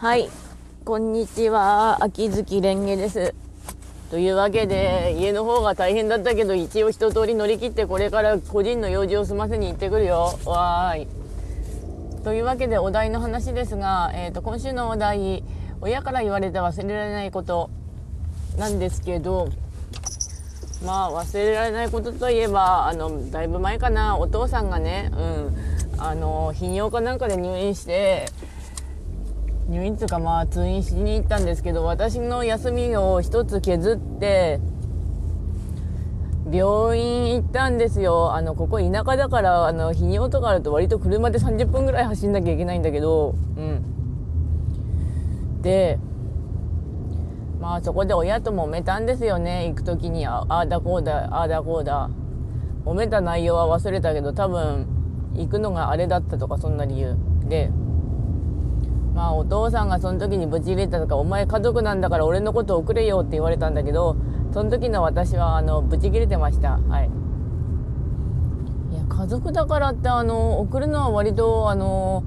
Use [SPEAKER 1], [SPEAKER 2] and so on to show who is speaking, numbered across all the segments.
[SPEAKER 1] はい、こんにちは、秋月蓮華です。というわけで、家の方が大変だったけど、一応一通り乗り切って、これから個人の用事を済ませに行ってくるよ。わーい。というわけで、お題の話ですが、えっ、ー、と、今週のお題、親から言われて忘れられないことなんですけど、まあ、忘れられないことといえば、あの、だいぶ前かな、お父さんがね、うん、あの、泌尿かなんかで入院して、入院っていうかまあ通院しに行ったんですけど私の休みを1つ削って病院行ったんですよ。あのここ田舎だからあの日にとかあると割と車で30分ぐらい走んなきゃいけないんだけどうん。でまあそこで親と揉めたんですよね。行く時にああだこうだああだこうだ。揉めた内容は忘れたけど多分行くのがあれだったとかそんな理由。でまあお父さんがその時にブチ入れたとか、お前家族なんだから俺のこと送れよって言われたんだけど、その時の私はあのブチ切れてました。はい。いや、家族だからってあの、送るのは割とあの、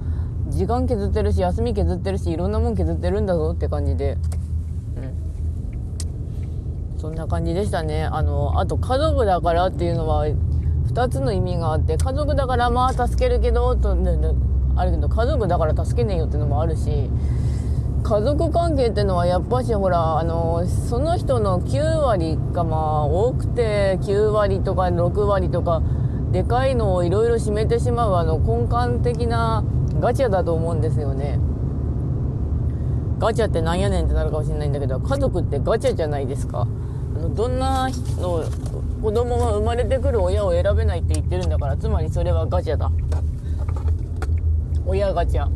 [SPEAKER 1] 時間削ってるし、休み削ってるし、いろんなもん削ってるんだぞって感じで。うん。そんな感じでしたね。あの、あと家族だからっていうのは、2つの意味があって、家族だからまあ助けるけど、と、あるけど家族だから助けねえよってのもあるし家族関係ってのはやっぱしほらあのその人の9割がまあ多くて9割とか6割とかでかいのをいろいろ占めてしまうあの根幹的なガチャだと思うんですよね。ガチャってなんやねんってなるかもしれないんだけど家族ってガチャじゃないですか。あのどんなの子供が生まれてくる親を選べないって言ってるんだからつまりそれはガチャだ。親ガチャ。う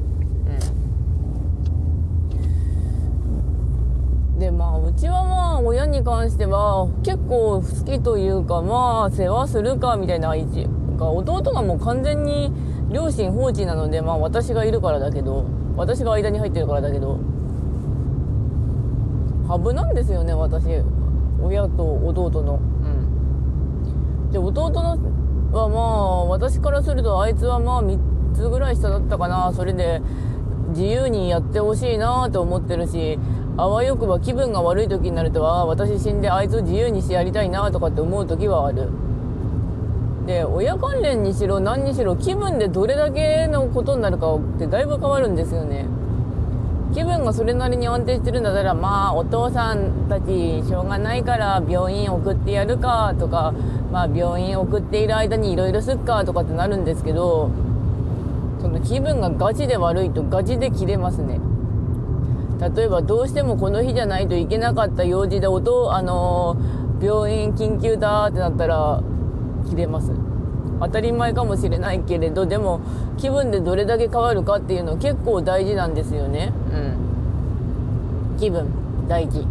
[SPEAKER 1] ん。でまあうちはまあ親に関しては結構好きというかまあ世話するかみたいな位置。が弟がもう完全に両親放置なのでまあ私がいるからだけど私が間に入ってるからだけど。ハブなんですよね私。親と弟の。うん。で弟のはまあ私からするとあいつはまあつぐらい下だったかな。それで自由にやってほしいなと思ってるしあわよくば気分が悪い時になるとは私死んであいつを自由にしてやりたいなとかって思う時はある。で親関連にしろ何にしろ気分でどれだけのことになるかってだいぶ変わるんですよね。気分がそれなりに安定してるんだったらまあお父さんたちしょうがないから病院送ってやるかとかまあ病院送っている間にいろいろすっかとかってなるんですけどその気分がガチで悪いとガチで切れますね。例えばどうしてもこの日じゃないといけなかった用事で音あのー、病院緊急だってなったら切れます。当たり前かもしれないけれどでも気分でどれだけ変わるかっていうの結構大事なんですよね。うん。気分大事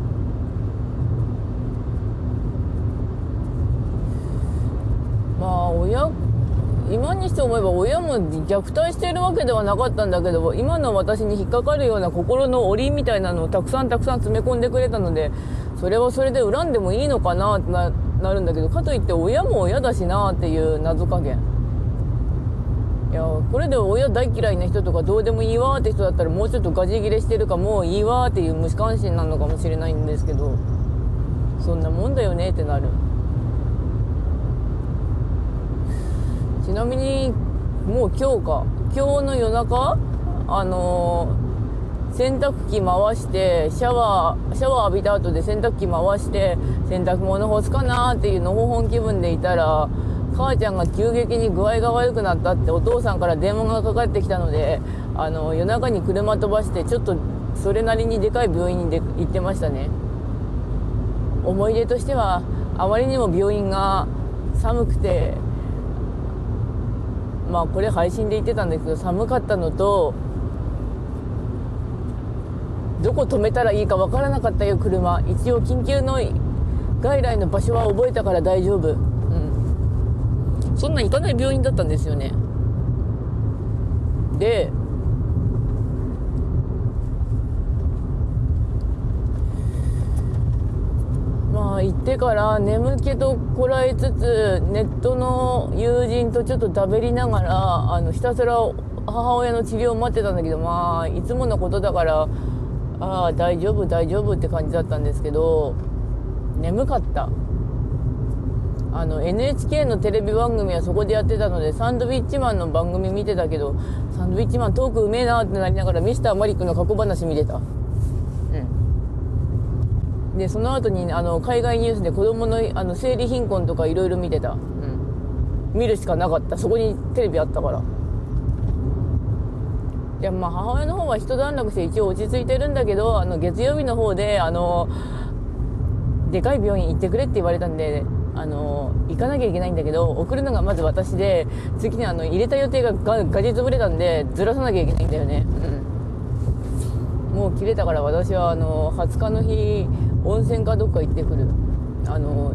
[SPEAKER 1] まあ親今にして思えば親も虐待しているわけではなかったんだけど今の私に引っかかるような心の檻みたいなのをたくさんたくさん詰め込んでくれたのでそれはそれで恨んでもいいのかなってなるんだけどかといって親も親だしなっていう謎加減いやこれで親大嫌いな人とかどうでもいいわって人だったらもうちょっとガジ切れしてるかもういいわっていう無視関心なのかもしれないんですけどそんなもんだよねってなる。ちなみにもう今日か今日の夜中あのー、洗濯機回してシャワーシャワー浴びた後で洗濯機回して洗濯物干すかなっていうのほほん気分でいたら母ちゃんが急激に具合が悪くなったってお父さんから電話がかかってきたのであの夜中に車飛ばしてちょっとそれなりにでかい病院にで行ってましたね。思い出としてはあまりにも病院が寒くてまあこれ配信で言ってたんですけど寒かったのとどこ止めたらいいか分からなかったよ車。一応緊急の外来の場所は覚えたから大丈夫。うん。そんな行かない病院だったんですよね。でまあ行ってから眠気とこらえつつネットの友人とちょっとだべりながらあのひたすら母親の治療を待ってたんだけどまあいつものことだからああ大丈夫大丈夫って感じだったんですけど眠かった。あの NHK のテレビ番組はそこでやってたのでサンドウィッチマンの番組見てたけどサンドウィッチマントークうめえなってなりながらミスターマリックの過去話見てた。でその後にあの海外ニュースで子供のあの生理貧困とかいろいろ見てた。うん。見るしかなかった。そこにテレビあったから。いやまあ母親の方は一段落して一応落ち着いてるんだけどあの月曜日の方であのでかい病院行ってくれって言われたんであの行かなきゃいけないんだけど送るのがまず私で次にあの入れた予定ががガジ潰れたんでずらさなきゃいけないんだよね、うん、もう切れたから私はあの20日の日温泉かどっか行ってくる。あの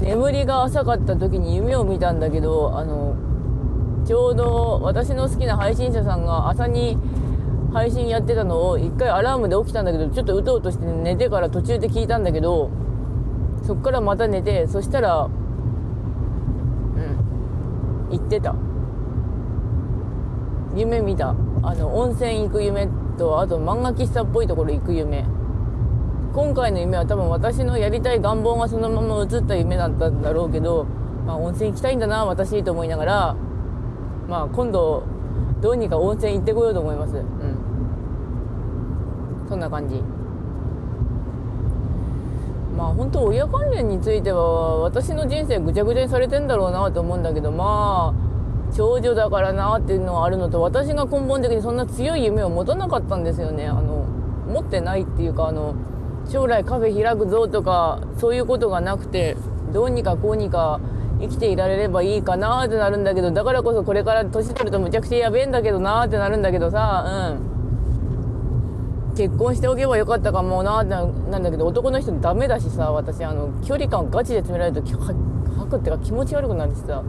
[SPEAKER 1] 眠りが浅かった時に夢を見たんだけどあのちょうど私の好きな配信者さんが朝に配信やってたのを一回アラームで起きたんだけどちょっとうとうとして寝てから途中で聞いたんだけどそっからまた寝てそしたらうん行ってた。夢見た。あの温泉行く夢とあと漫画喫茶っぽいところ行く夢。今回の夢は多分私のやりたい願望がそのまま映った夢だったんだろうけど、まあ、温泉行きたいんだな私と思いながら、まあ、今度どうにか温泉行ってこようと思います。うん。そんな感じ。まあ本当親関連については私の人生ぐちゃぐちゃにされてんだろうなと思うんだけどまあ長女だからなっていうのはあるのと私が根本的にそんな強い夢を持たなかったんですよね。あの持ってないっていうかあの将来カフェ開くぞとかそういうことがなくてどうにかこうにか生きていられればいいかなってなるんだけどだからこそこれから年取るとむちゃくちゃやべえんだけどなってなるんだけどさうん。結婚しておけばよかったかもなってなんだけど男の人ダメだしさ私あの距離感ガチで詰められると吐くってか気持ち悪くなるしさ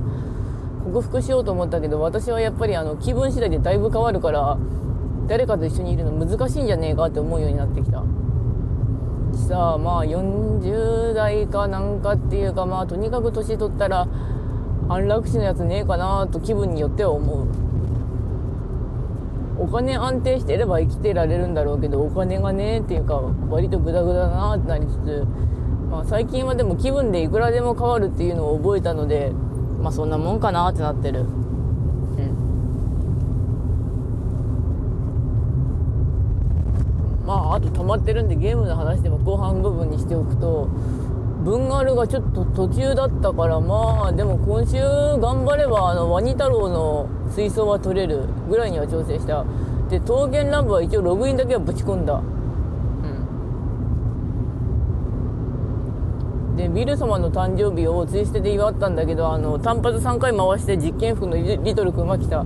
[SPEAKER 1] 克服しようと思ったけど私はやっぱりあの気分次第でだいぶ変わるから誰かと一緒にいるの難しいんじゃねえかって思うようになってきた。さあまあ40代かなんかっていうかまあとにかく年取ったら安楽死のやつねえかなと気分によっては思う。お金安定してれば生きてられるんだろうけどお金がねえっていうか割とグダグダだなってなりつつ、まあ、最近はでも気分でいくらでも変わるっていうのを覚えたのでまあそんなもんかなってなってるうんまああと溜まってるんでゲームの話でも後半部分にしておくと文ガルがちょっと途中だったからまあでも今週頑張ればあのワニ太郎の水槽は取れるぐらいには調整した。で桃源ラブは一応ログインだけはぶち込んだ。うん。でビル様の誕生日をツイステで祝ったんだけどあの単発3回回して実験服のリトル君が来た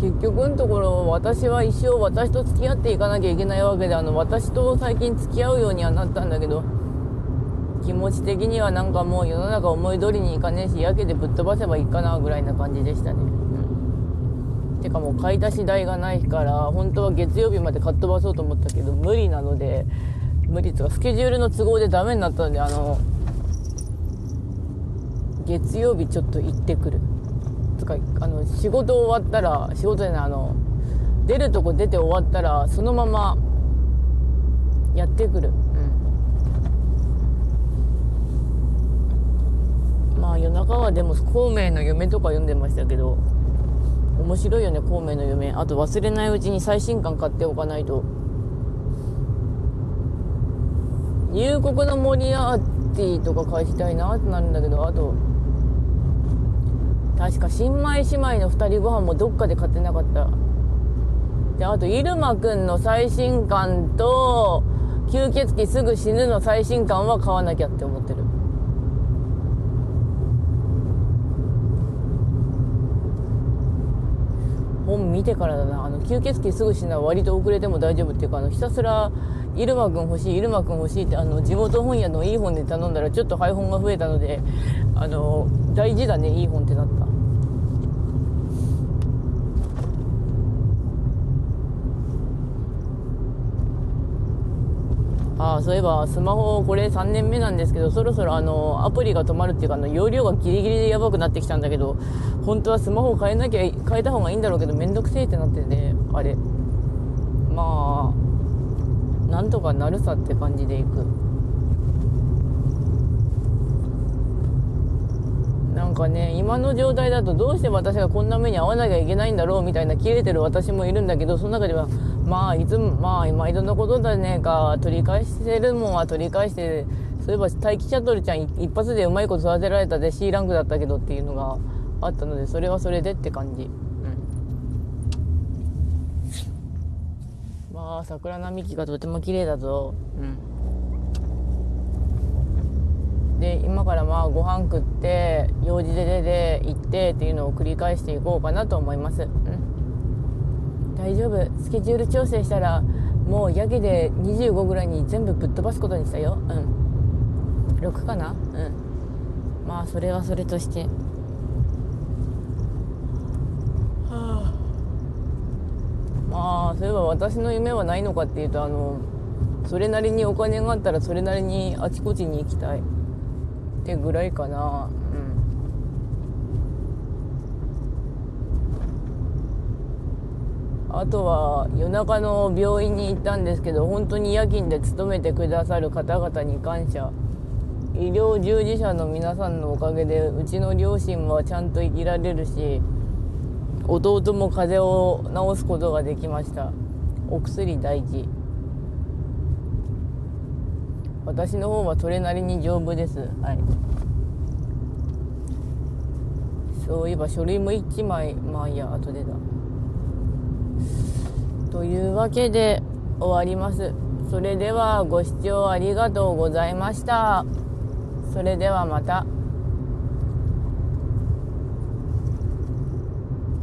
[SPEAKER 1] 結局のところ私は一生私と付き合っていかなきゃいけないわけであの私と最近付き合うようにはなったんだけど気持ち的にはなんかもう世の中思い通りにいかねえしやけでぶっ飛ばせばいいかなぐらいな感じでしたね、うん、てかもう買い出し代がないから本当は月曜日までかっ飛ばそうと思ったけど無理なので無理とかスケジュールの都合でダメになったのであの月曜日ちょっと行ってくるつかあの仕事終わったら仕事じゃないあの出るとこ出て終わったらそのままやってくる、うん、まあ夜中はでも孔明の夢とか読んでましたけど面白いよね孔明の夢。あと忘れないうちに最新刊買っておかないと。入国のモリアーティとか返したいなってなるんだけどあと確か新米姉妹の2人ご飯もどっかで買ってなかった。であと入間くんの最新刊と吸血鬼すぐ死ぬの最新刊は買わなきゃって思ってる。本見てからだな。あの吸血鬼すぐ死ぬは割と遅れても大丈夫っていうかあのひたすら入間くん欲しい入間くん欲しいってあの地元本屋のいい本で頼んだらちょっと配本が増えたのであの大事だねいい本ってなった。ああそういえばスマホこれ3年目なんですけどそろそろあのアプリが止まるっていうかあの容量がギリギリでやばくなってきたんだけど本当はスマホ変えなきゃ変えた方がいいんだろうけどめんどくせえってなってねあれ。まあなんとかなるさって感じでいく。なんかね今の状態だとどうして私がこんな目に遭わなきゃいけないんだろうみたいな切れてる私もいるんだけどその中ではまあいつもまあ毎度のことだねか取り返してるもんは取り返してそういえば待機シャトルちゃん一発でうまいこと育てられたで C ランクだったけどっていうのがあったのでそれはそれでって感じ。うん。まあ桜並木がとても綺麗だぞ。うん。で今からまあご飯食って用事で出て行ってっていうのを繰り返していこうかなと思います、うん、大丈夫。スケジュール調整したらもうやけで25ぐらいに全部ぶっ飛ばすことにしたよ。うん。6かな？うん。まあそれはそれとして。はあ。まあそういえば私の夢はないのかっていうとあのそれなりにお金があったらそれなりにあちこちに行きたい。ってぐらいかなうんあとは夜中の病院に行ったんですけど本当に夜勤で勤めてくださる方々に感謝。医療従事者の皆さんのおかげでうちの両親はちゃんと生きられるし弟も風邪を治すことができました。お薬大事。私の方はそれなりに丈夫です。はい。そういえば書類も1枚まあいいや後でだ。というわけで終わりますそれではご視聴ありがとうございましたそれではまた。